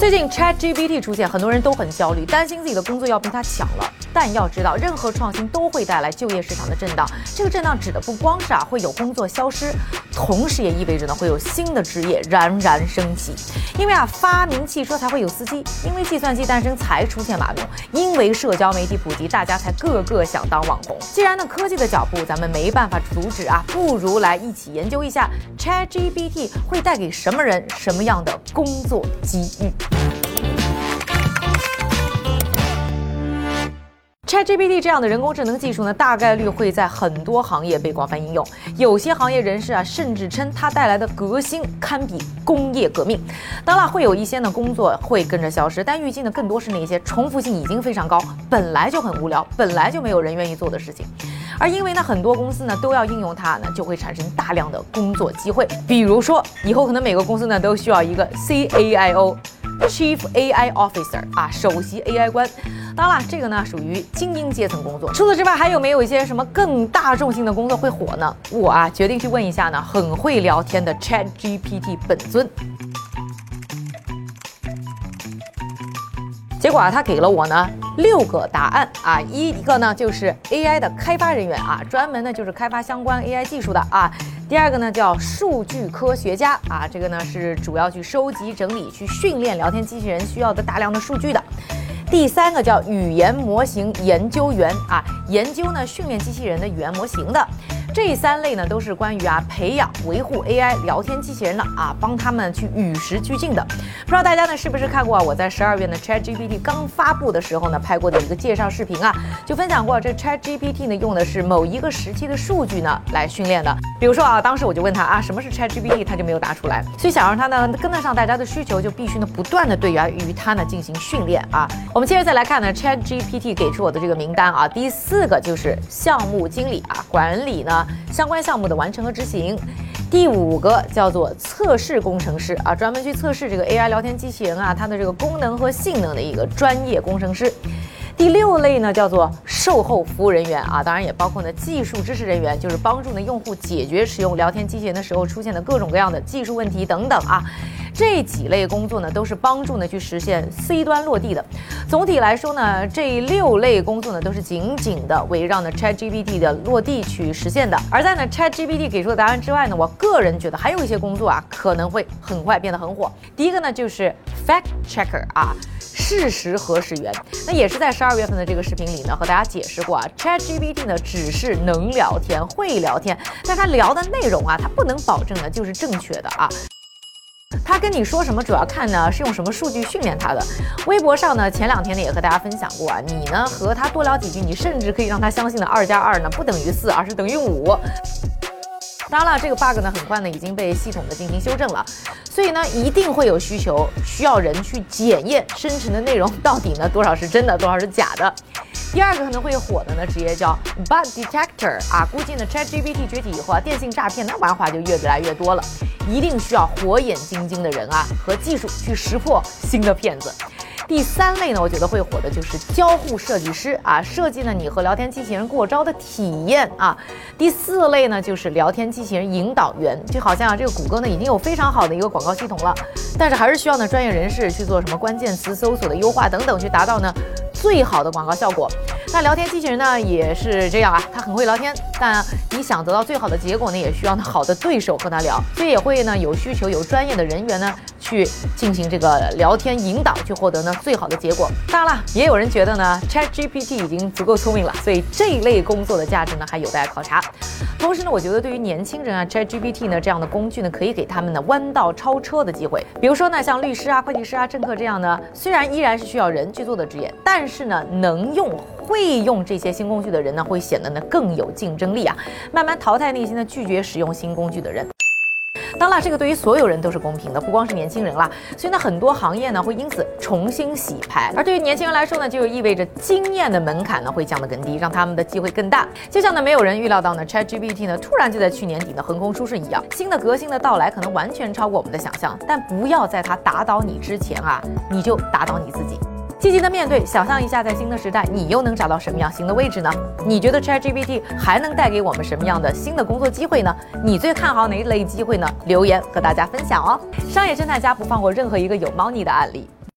最近 ChatGPT 出现，很多人都很焦虑，担心自己的工作要被它抢了。但要知道，任何创新都会带来就业市场的震荡。这个震荡指的不光是啊会有工作消失，同时也意味着呢会有新的职业冉冉升起。因为啊发明汽车才会有司机，因为计算机诞生才出现码农，因为社交媒体普及，大家才个个想当网红。既然呢科技的脚步咱们没办法阻止啊，不如来一起研究一下 ChatGPT 会带给什么人什么样的工作机遇。ChatGPT 这样的人工智能技术呢，大概率会在很多行业被广泛应用。有些行业人士啊，甚至称它带来的革新堪比工业革命。当然，会有一些呢工作会跟着消失，但预计呢更多是那些重复性已经非常高、本来就很无聊、本来就没有人愿意做的事情。而因为呢很多公司呢都要应用它呢，就会产生大量的工作机会。比如说，以后可能每个公司呢都需要一个 CAIO，Chief AI Officer 啊，首席 AI 官。当然，这个呢属于精英阶层工作。除此之外，还有没有一些什么更大众性的工作会火呢？我啊决定去问一下呢，很会聊天的 Chat GPT 本尊。结果啊，他给了我呢六个答案啊，一个呢就是 AI 的开发人员啊，专门呢就是开发相关 AI 技术的啊。第二个呢叫数据科学家啊，这个呢是主要去收集、整理、去训练聊天机器人需要的大量的数据的。第三个叫语言模型研究员啊，研究呢训练机器人的语言模型的。这三类呢都是关于啊培养维护 AI 聊天机器人的啊，帮他们去与时俱进的。不知道大家呢是不是看过啊？我在十二月呢 ChatGPT 刚发布的时候呢拍过的一个介绍视频啊，就分享过这 ChatGPT 呢用的是某一个时期的数据呢来训练的。比如说啊，当时我就问他啊什么是 ChatGPT，他就没有答出来。所以想让他呢跟得上大家的需求，就必须呢不断的对源于他呢进行训练啊。我们接着再来看呢 ChatGPT 给出我的这个名单啊，第四个就是项目经理啊，管理呢。相关项目的完成和执行，第五个叫做测试工程师啊，专门去测试这个 AI 聊天机器人啊，它的这个功能和性能的一个专业工程师。第六类呢叫做售后服务人员啊，当然也包括呢技术支持人员，就是帮助呢用户解决使用聊天机器人的时候出现的各种各样的技术问题等等啊。这几类工作呢，都是帮助呢去实现 C 端落地的。总体来说呢，这六类工作呢，都是紧紧的围绕呢 ChatGPT 的落地去实现的。而在呢 ChatGPT 给出的答案之外呢，我个人觉得还有一些工作啊，可能会很快变得很火。第一个呢，就是 Fact Checker 啊，事实核实员。那也是在十二月份的这个视频里呢，和大家解释过啊，ChatGPT 呢只是能聊天、会聊天，但它聊的内容啊，它不能保证呢就是正确的啊。他跟你说什么，主要看呢是用什么数据训练他的。微博上呢，前两天呢也和大家分享过啊，你呢和他多聊几句，你甚至可以让他相信呢二加二呢不等于四，而是等于五。当然了，这个 bug 呢很快呢已经被系统的进行修正了，所以呢一定会有需求，需要人去检验生成的内容到底呢多少是真的，多少是假的。第二个可能会火的呢职业叫 bug detector 啊，估计呢 ChatGPT 崛起以后啊，电信诈骗的玩法就越来越多了。一定需要火眼金睛的人啊和技术去识破新的骗子。第三类呢，我觉得会火的就是交互设计师啊，设计呢你和聊天机器人过招的体验啊。第四类呢就是聊天机器人引导员，就好像啊这个谷歌呢已经有非常好的一个广告系统了，但是还是需要呢专业人士去做什么关键词搜索的优化等等，去达到呢最好的广告效果。那聊天机器人呢也是这样啊，它很会聊天，但你想得到最好的结果呢，也需要呢好的对手和它聊，所以也会呢有需求有专业的人员呢去进行这个聊天引导，去获得呢。最好的结果。当然了，也有人觉得呢，ChatGPT 已经足够聪明了，所以这一类工作的价值呢还有待考察。同时呢，我觉得对于年轻人啊，ChatGPT 呢这样的工具呢，可以给他们呢弯道超车的机会。比如说呢，像律师啊、会计师啊、政客这样呢，虽然依然是需要人去做的职业，但是呢，能用、会用这些新工具的人呢，会显得呢更有竞争力啊，慢慢淘汰那些呢拒绝使用新工具的人。当然，这个对于所有人都是公平的，不光是年轻人啦。所以呢，很多行业呢会因此重新洗牌。而对于年轻人来说呢，就意味着经验的门槛呢会降得更低，让他们的机会更大。就像呢，没有人预料到呢，ChatGPT 呢突然就在去年底呢横空出世一样，新的革新的到来可能完全超过我们的想象。但不要在它打倒你之前啊，你就打倒你自己。积极的面对，想象一下，在新的时代，你又能找到什么样新的位置呢？你觉得 ChatGPT 还能带给我们什么样的新的工作机会呢？你最看好哪一类机会呢？留言和大家分享哦！商业侦探家不放过任何一个有猫腻的案例。